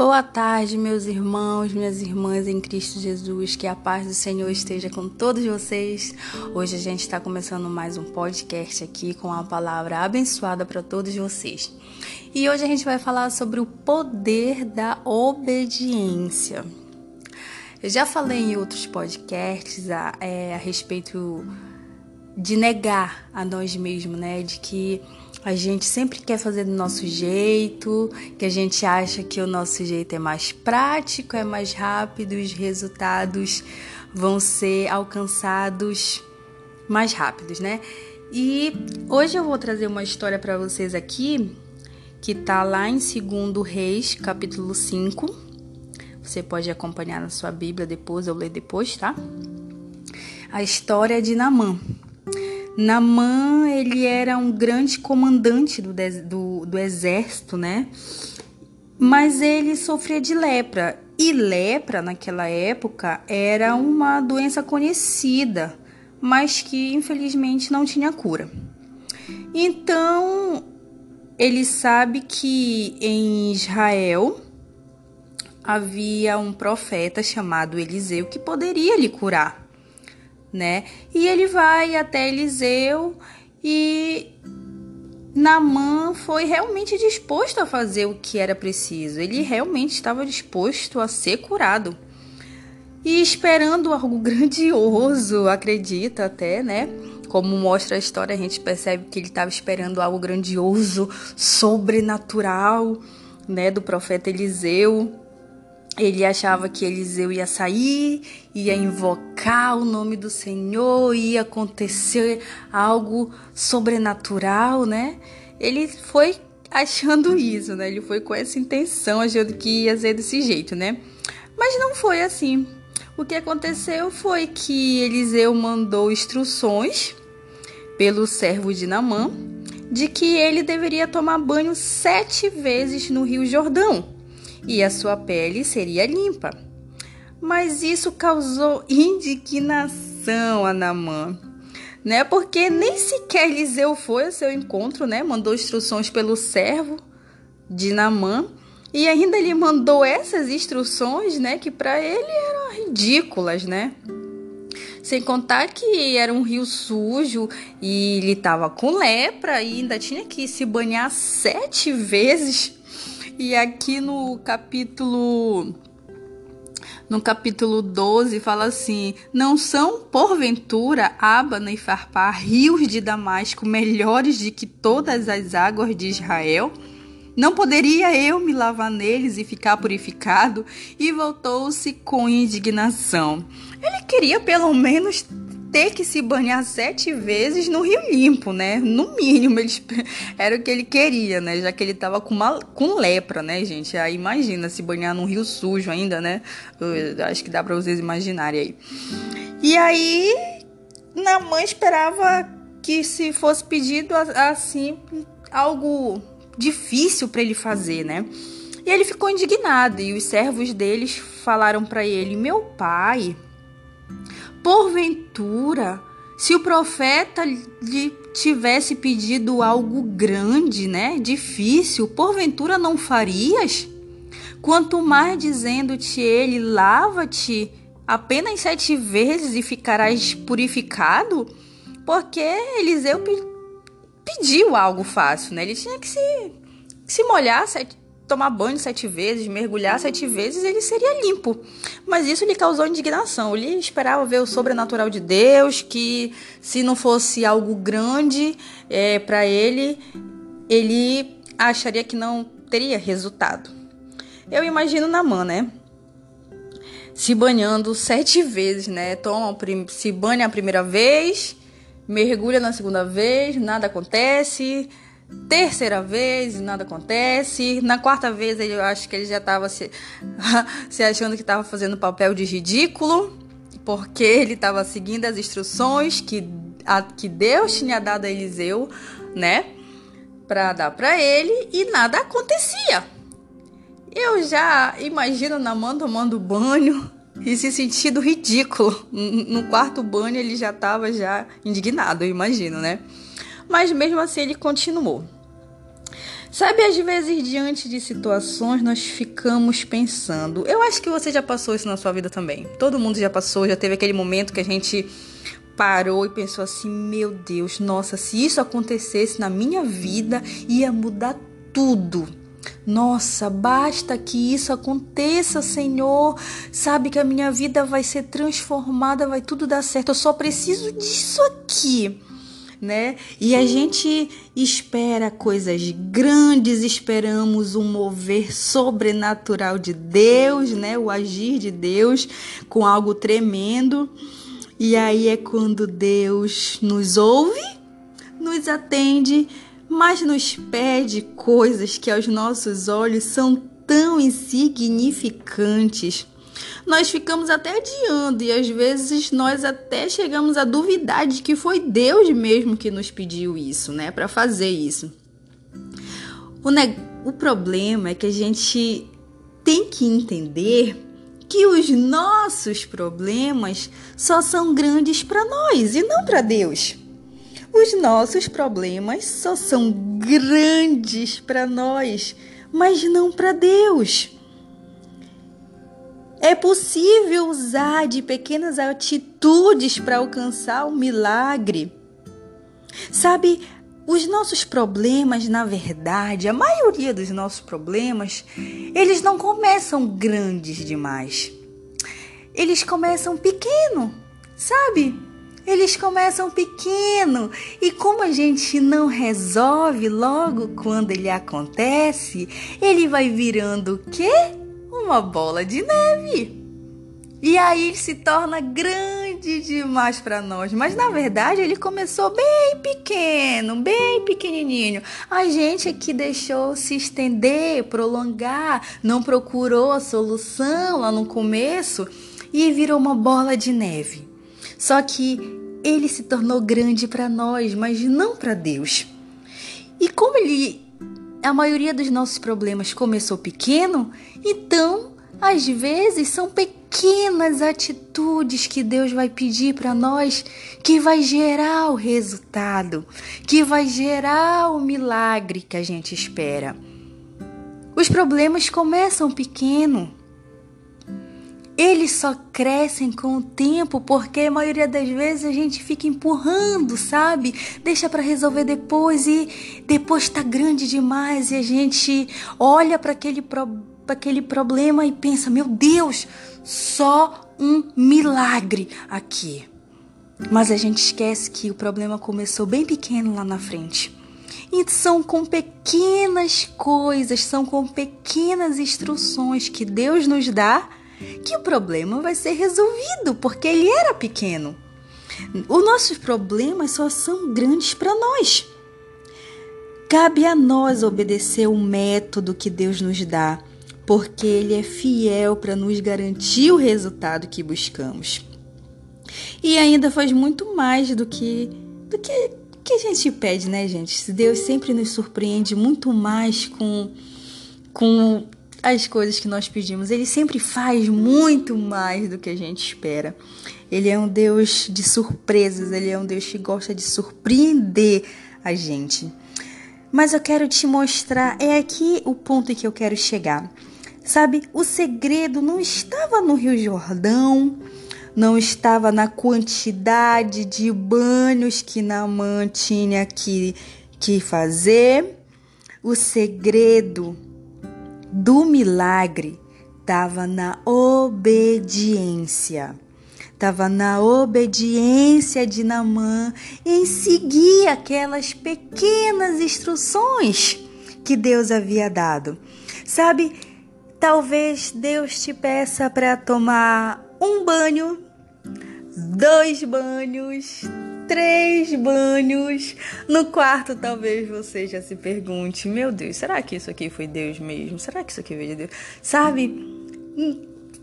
Boa tarde, meus irmãos, minhas irmãs em Cristo Jesus. Que a paz do Senhor esteja com todos vocês. Hoje a gente está começando mais um podcast aqui com a palavra abençoada para todos vocês. E hoje a gente vai falar sobre o poder da obediência. Eu já falei em outros podcasts a, é, a respeito de negar a nós mesmos, né? De que a gente sempre quer fazer do nosso jeito, que a gente acha que o nosso jeito é mais prático, é mais rápido, os resultados vão ser alcançados mais rápidos, né? E hoje eu vou trazer uma história para vocês aqui que tá lá em 2 Reis, capítulo 5. Você pode acompanhar na sua Bíblia depois, eu ler depois, tá? A história de Namã. Namã, ele era um grande comandante do, do, do exército, né? Mas ele sofria de lepra. E lepra, naquela época, era uma doença conhecida, mas que infelizmente não tinha cura. Então, ele sabe que em Israel havia um profeta chamado Eliseu que poderia lhe curar né? E ele vai até Eliseu e Namã foi realmente disposto a fazer o que era preciso. Ele realmente estava disposto a ser curado. E esperando algo grandioso, acredita até, né? Como mostra a história, a gente percebe que ele estava esperando algo grandioso, sobrenatural, né, do profeta Eliseu. Ele achava que Eliseu ia sair, ia invocar o nome do Senhor, ia acontecer algo sobrenatural, né? Ele foi achando isso, né? Ele foi com essa intenção, achando que ia ser desse jeito, né? Mas não foi assim. O que aconteceu foi que Eliseu mandou instruções pelo servo de Namã de que ele deveria tomar banho sete vezes no Rio Jordão e a sua pele seria limpa. Mas isso causou indignação a Namã, né? Porque nem sequer Eliseu foi ao seu encontro, né? Mandou instruções pelo servo de Namã e ainda ele mandou essas instruções, né? Que para ele eram ridículas, né? Sem contar que era um rio sujo e ele estava com lepra e ainda tinha que se banhar sete vezes e aqui no capítulo no capítulo 12 fala assim: Não são, porventura, Abana e Farpá, rios de Damasco, melhores de que todas as águas de Israel? Não poderia eu me lavar neles e ficar purificado? E voltou-se com indignação. Ele queria pelo menos ter que se banhar sete vezes no Rio Limpo, né? No mínimo, ele, era o que ele queria, né? Já que ele tava com, uma, com lepra, né, gente? Aí imagina se banhar num rio sujo ainda, né? Eu acho que dá pra vocês imaginarem aí. E aí, na mãe esperava que se fosse pedido assim, algo difícil para ele fazer, né? E ele ficou indignado e os servos deles falaram para ele: "Meu pai, Porventura, se o profeta lhe tivesse pedido algo grande, né, difícil, porventura não farias? Quanto mais dizendo-te ele, lava-te apenas sete vezes e ficarás purificado? Porque Eliseu pediu algo fácil, né? Ele tinha que se, se molhar sete, tomar banho sete vezes, mergulhar sete vezes, ele seria limpo. Mas isso lhe causou indignação. Ele esperava ver o sobrenatural de Deus, que se não fosse algo grande é, para ele, ele acharia que não teria resultado. Eu imagino Namã, né? Se banhando sete vezes, né? Toma, se banha a primeira vez, mergulha na segunda vez, nada acontece terceira vez nada acontece. Na quarta vez eu acho que ele já estava se, se achando que estava fazendo papel de ridículo, porque ele estava seguindo as instruções que, a, que Deus tinha dado a Eliseu, né? Para dar para ele e nada acontecia. Eu já imagino Naman tomando banho e se sentindo ridículo. No quarto banho ele já estava já indignado, eu imagino, né? Mas mesmo assim ele continuou. Sabe, às vezes, diante de situações, nós ficamos pensando. Eu acho que você já passou isso na sua vida também. Todo mundo já passou, já teve aquele momento que a gente parou e pensou assim: meu Deus, nossa, se isso acontecesse na minha vida, ia mudar tudo. Nossa, basta que isso aconteça, Senhor. Sabe que a minha vida vai ser transformada, vai tudo dar certo. Eu só preciso disso aqui né? E a gente espera coisas grandes, esperamos um mover sobrenatural de Deus, né? O agir de Deus com algo tremendo. E aí é quando Deus nos ouve, nos atende, mas nos pede coisas que aos nossos olhos são tão insignificantes nós ficamos até adiando e às vezes nós até chegamos a duvidar de que foi Deus mesmo que nos pediu isso, né, para fazer isso. O, ne o problema é que a gente tem que entender que os nossos problemas só são grandes para nós e não para Deus. Os nossos problemas só são grandes para nós, mas não para Deus. É possível usar de pequenas atitudes para alcançar o milagre. Sabe, os nossos problemas, na verdade, a maioria dos nossos problemas, eles não começam grandes demais. Eles começam pequeno, sabe? Eles começam pequeno e como a gente não resolve logo quando ele acontece, ele vai virando o quê? Uma bola de neve. E aí se torna grande demais para nós. Mas na verdade ele começou bem pequeno, bem pequenininho. A gente é que deixou se estender, prolongar, não procurou a solução lá no começo e virou uma bola de neve. Só que ele se tornou grande para nós, mas não para Deus. E como ele a maioria dos nossos problemas começou pequeno, então, às vezes, são pequenas atitudes que Deus vai pedir para nós que vai gerar o resultado, que vai gerar o milagre que a gente espera. Os problemas começam pequeno, eles só crescem com o tempo porque a maioria das vezes a gente fica empurrando, sabe? Deixa para resolver depois e depois tá grande demais e a gente olha para aquele, pro, aquele problema e pensa: meu Deus, só um milagre aqui. Mas a gente esquece que o problema começou bem pequeno lá na frente. E são com pequenas coisas, são com pequenas instruções que Deus nos dá que o problema vai ser resolvido, porque ele era pequeno. Os nossos problemas só são grandes para nós. Cabe a nós obedecer o método que Deus nos dá, porque Ele é fiel para nos garantir o resultado que buscamos. E ainda faz muito mais do que do que, que a gente pede, né, gente? Deus sempre nos surpreende muito mais com com as coisas que nós pedimos. Ele sempre faz muito mais do que a gente espera. Ele é um Deus de surpresas, ele é um Deus que gosta de surpreender a gente. Mas eu quero te mostrar, é aqui o ponto em que eu quero chegar. Sabe, o segredo não estava no Rio Jordão, não estava na quantidade de banhos que Naamã tinha que, que fazer. O segredo do milagre estava na obediência. Estava na obediência de Namã em seguir aquelas pequenas instruções que Deus havia dado. Sabe, talvez Deus te peça para tomar um banho, dois banhos, três banhos. No quarto, talvez você já se pergunte: Meu Deus, será que isso aqui foi Deus mesmo? Será que isso aqui veio de Deus? Sabe?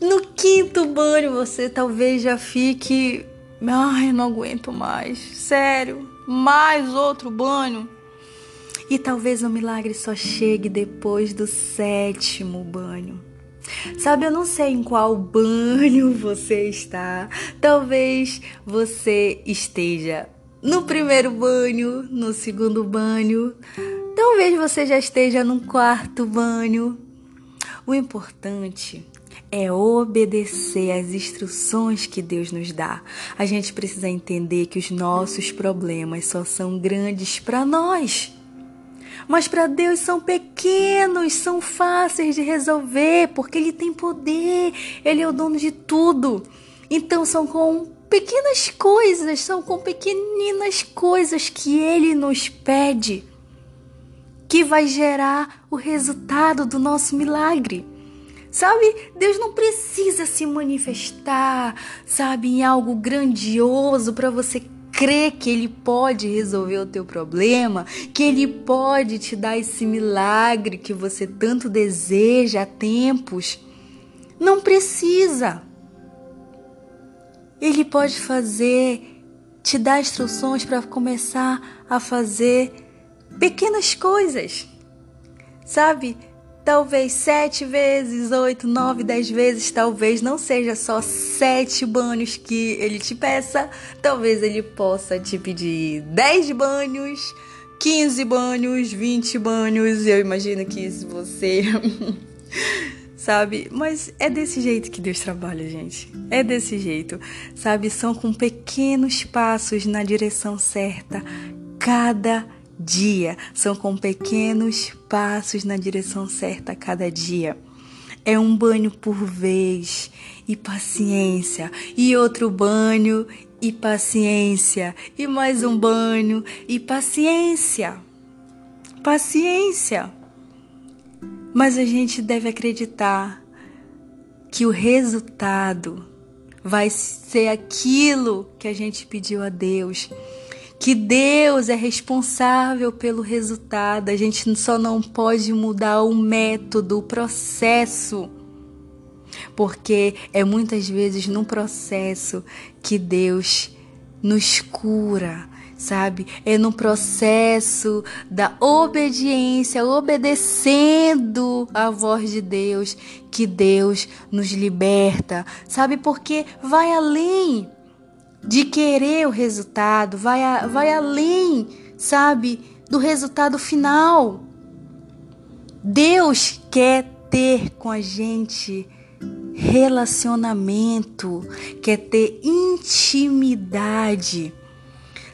No quinto banho, você talvez já fique: Ai, não aguento mais. Sério, mais outro banho. E talvez o milagre só chegue depois do sétimo banho. Sabe, eu não sei em qual banho você está. Talvez você esteja no primeiro banho, no segundo banho, Talvez você já esteja num quarto banho. O importante é obedecer às instruções que Deus nos dá. A gente precisa entender que os nossos problemas só são grandes para nós. Mas para Deus são pequenos, são fáceis de resolver, porque Ele tem poder, Ele é o dono de tudo. Então são com pequenas coisas, são com pequeninas coisas que Ele nos pede que vai gerar o resultado do nosso milagre. Sabe, Deus não precisa se manifestar, sabe, em algo grandioso para você crer que Ele pode resolver o teu problema, que Ele pode te dar esse milagre que você tanto deseja há tempos. Não precisa. Ele pode fazer, te dar instruções para começar a fazer pequenas coisas, sabe? Talvez sete vezes, oito, nove, dez vezes, talvez não seja só sete banhos que ele te peça, talvez ele possa te pedir dez banhos, quinze banhos, vinte banhos. Eu imagino que se você. sabe? Mas é desse jeito que Deus trabalha, gente. É desse jeito, sabe? São com pequenos passos na direção certa, cada dia, são com pequenos passos na direção certa a cada dia. É um banho por vez e paciência, e outro banho e paciência, e mais um banho e paciência. Paciência. Mas a gente deve acreditar que o resultado vai ser aquilo que a gente pediu a Deus que Deus é responsável pelo resultado. A gente só não pode mudar o método, o processo. Porque é muitas vezes no processo que Deus nos cura, sabe? É no processo da obediência, obedecendo à voz de Deus, que Deus nos liberta, sabe? Porque vai além de querer o resultado, vai, a, vai além, sabe, do resultado final. Deus quer ter com a gente relacionamento, quer ter intimidade.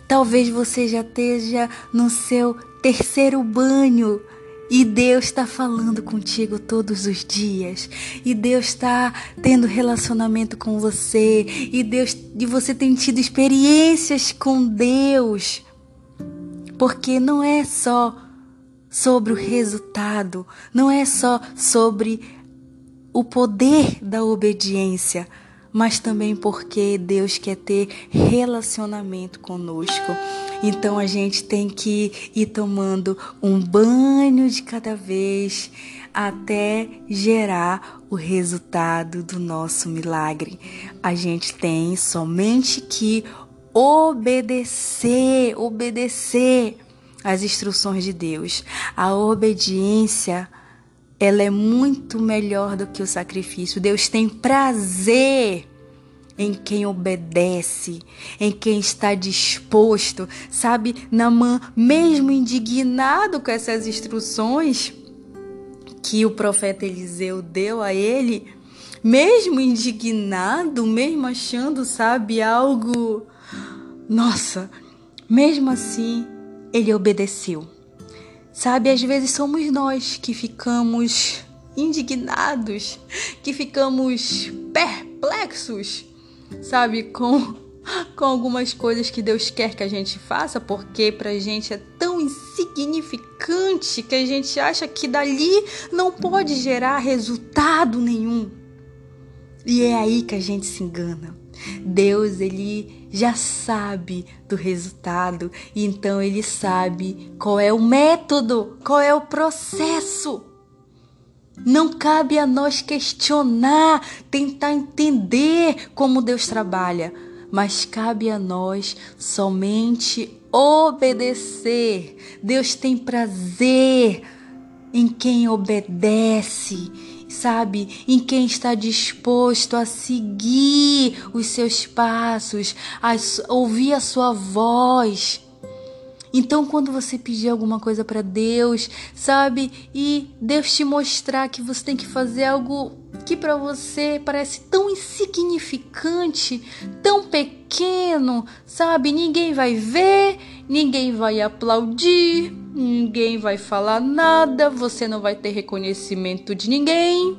Talvez você já esteja no seu terceiro banho e Deus está falando contigo todos os dias. E Deus está tendo relacionamento com você. E Deus e você tem tido experiências com Deus. Porque não é só sobre o resultado, não é só sobre o poder da obediência, mas também porque Deus quer ter relacionamento conosco. Então a gente tem que ir tomando um banho de cada vez até gerar o resultado do nosso milagre. A gente tem somente que obedecer, obedecer às instruções de Deus. A obediência ela é muito melhor do que o sacrifício. Deus tem prazer em quem obedece, em quem está disposto, sabe? Namã, mesmo indignado com essas instruções que o profeta Eliseu deu a ele, mesmo indignado, mesmo achando, sabe, algo. Nossa, mesmo assim, ele obedeceu. Sabe, às vezes somos nós que ficamos indignados, que ficamos perplexos sabe, com, com algumas coisas que Deus quer que a gente faça, porque pra gente é tão insignificante que a gente acha que dali não pode gerar resultado nenhum. E é aí que a gente se engana. Deus, ele já sabe do resultado, então ele sabe qual é o método, qual é o processo. Não cabe a nós questionar, tentar entender como Deus trabalha, mas cabe a nós somente obedecer. Deus tem prazer em quem obedece, sabe? Em quem está disposto a seguir os seus passos, a ouvir a sua voz. Então, quando você pedir alguma coisa para Deus, sabe, e Deus te mostrar que você tem que fazer algo que para você parece tão insignificante, tão pequeno, sabe, ninguém vai ver, ninguém vai aplaudir, ninguém vai falar nada, você não vai ter reconhecimento de ninguém.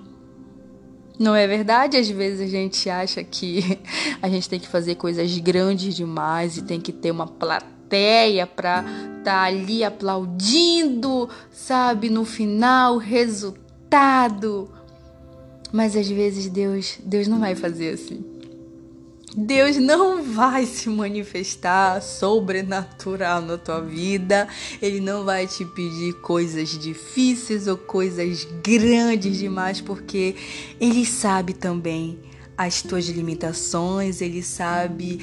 Não é verdade? Às vezes a gente acha que a gente tem que fazer coisas grandes demais e tem que ter uma plateia para estar tá ali aplaudindo, sabe, no final, resultado. Mas às vezes Deus, Deus não vai fazer assim. Deus não vai se manifestar sobrenatural na tua vida. Ele não vai te pedir coisas difíceis ou coisas grandes demais, porque Ele sabe também as tuas limitações, Ele sabe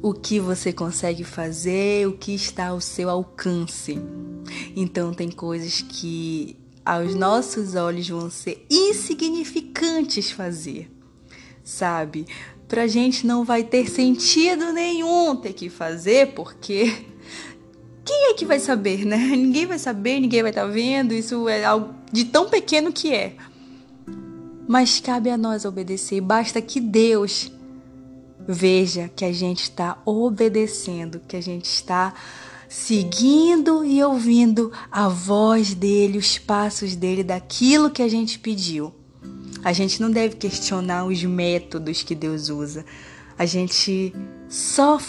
o que você consegue fazer, o que está ao seu alcance. Então, tem coisas que aos nossos olhos vão ser insignificantes fazer, sabe? Pra gente não vai ter sentido nenhum ter que fazer, porque quem é que vai saber, né? Ninguém vai saber, ninguém vai estar tá vendo, isso é algo de tão pequeno que é. Mas cabe a nós obedecer, basta que Deus veja que a gente está obedecendo, que a gente está seguindo e ouvindo a voz dele, os passos dele, daquilo que a gente pediu. A gente não deve questionar os métodos que Deus usa. A gente só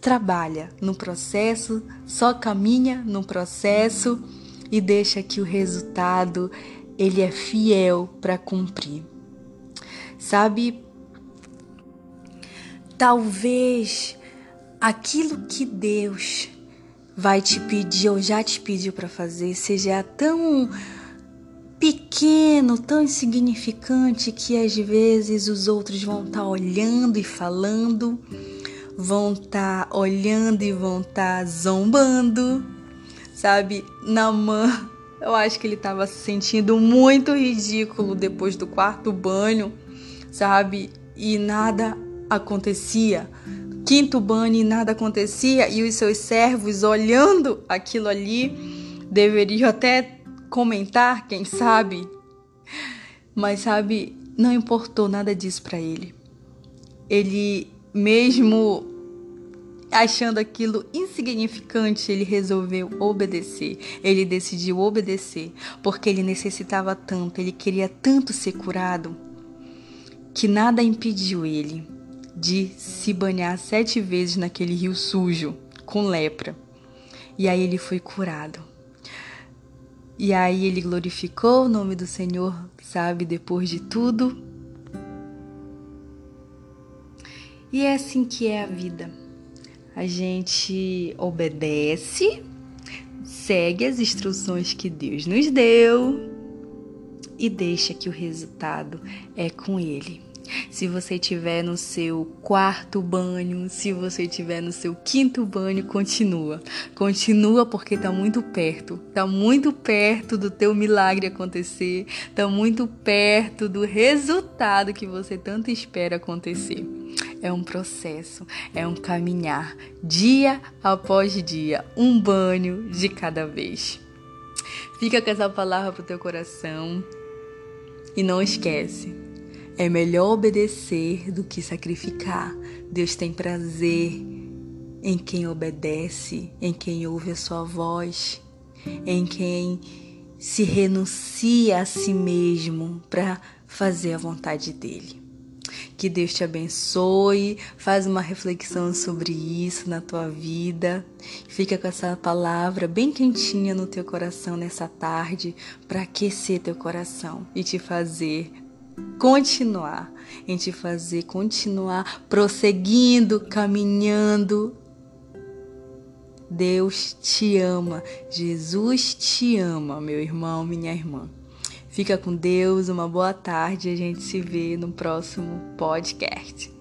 trabalha no processo, só caminha no processo e deixa que o resultado ele é fiel para cumprir. Sabe, Talvez aquilo que Deus vai te pedir ou já te pediu para fazer seja tão pequeno, tão insignificante que às vezes os outros vão estar tá olhando e falando, vão estar tá olhando e vão estar tá zombando, sabe? Namã, eu acho que ele estava se sentindo muito ridículo depois do quarto banho, sabe? E nada acontecia. Quinto banho e nada acontecia, e os seus servos olhando aquilo ali deveriam até comentar, quem sabe. Mas sabe, não importou nada disso para ele. Ele mesmo achando aquilo insignificante, ele resolveu obedecer. Ele decidiu obedecer, porque ele necessitava tanto, ele queria tanto ser curado, que nada impediu ele de se banhar sete vezes naquele rio sujo com lepra. E aí ele foi curado. E aí ele glorificou o nome do Senhor, sabe, depois de tudo. E é assim que é a vida. A gente obedece, segue as instruções que Deus nos deu e deixa que o resultado é com Ele. Se você tiver no seu quarto banho, se você tiver no seu quinto banho, continua. Continua porque tá muito perto. Tá muito perto do teu milagre acontecer. Tá muito perto do resultado que você tanto espera acontecer. É um processo, é um caminhar dia após dia, um banho de cada vez. Fica com essa palavra pro teu coração e não esquece é melhor obedecer do que sacrificar. Deus tem prazer em quem obedece, em quem ouve a sua voz, em quem se renuncia a si mesmo para fazer a vontade dele. Que Deus te abençoe, faz uma reflexão sobre isso na tua vida. Fica com essa palavra bem quentinha no teu coração nessa tarde para aquecer teu coração e te fazer continuar, em te fazer continuar prosseguindo, caminhando. Deus te ama, Jesus te ama, meu irmão, minha irmã. Fica com Deus, uma boa tarde, a gente se vê no próximo podcast.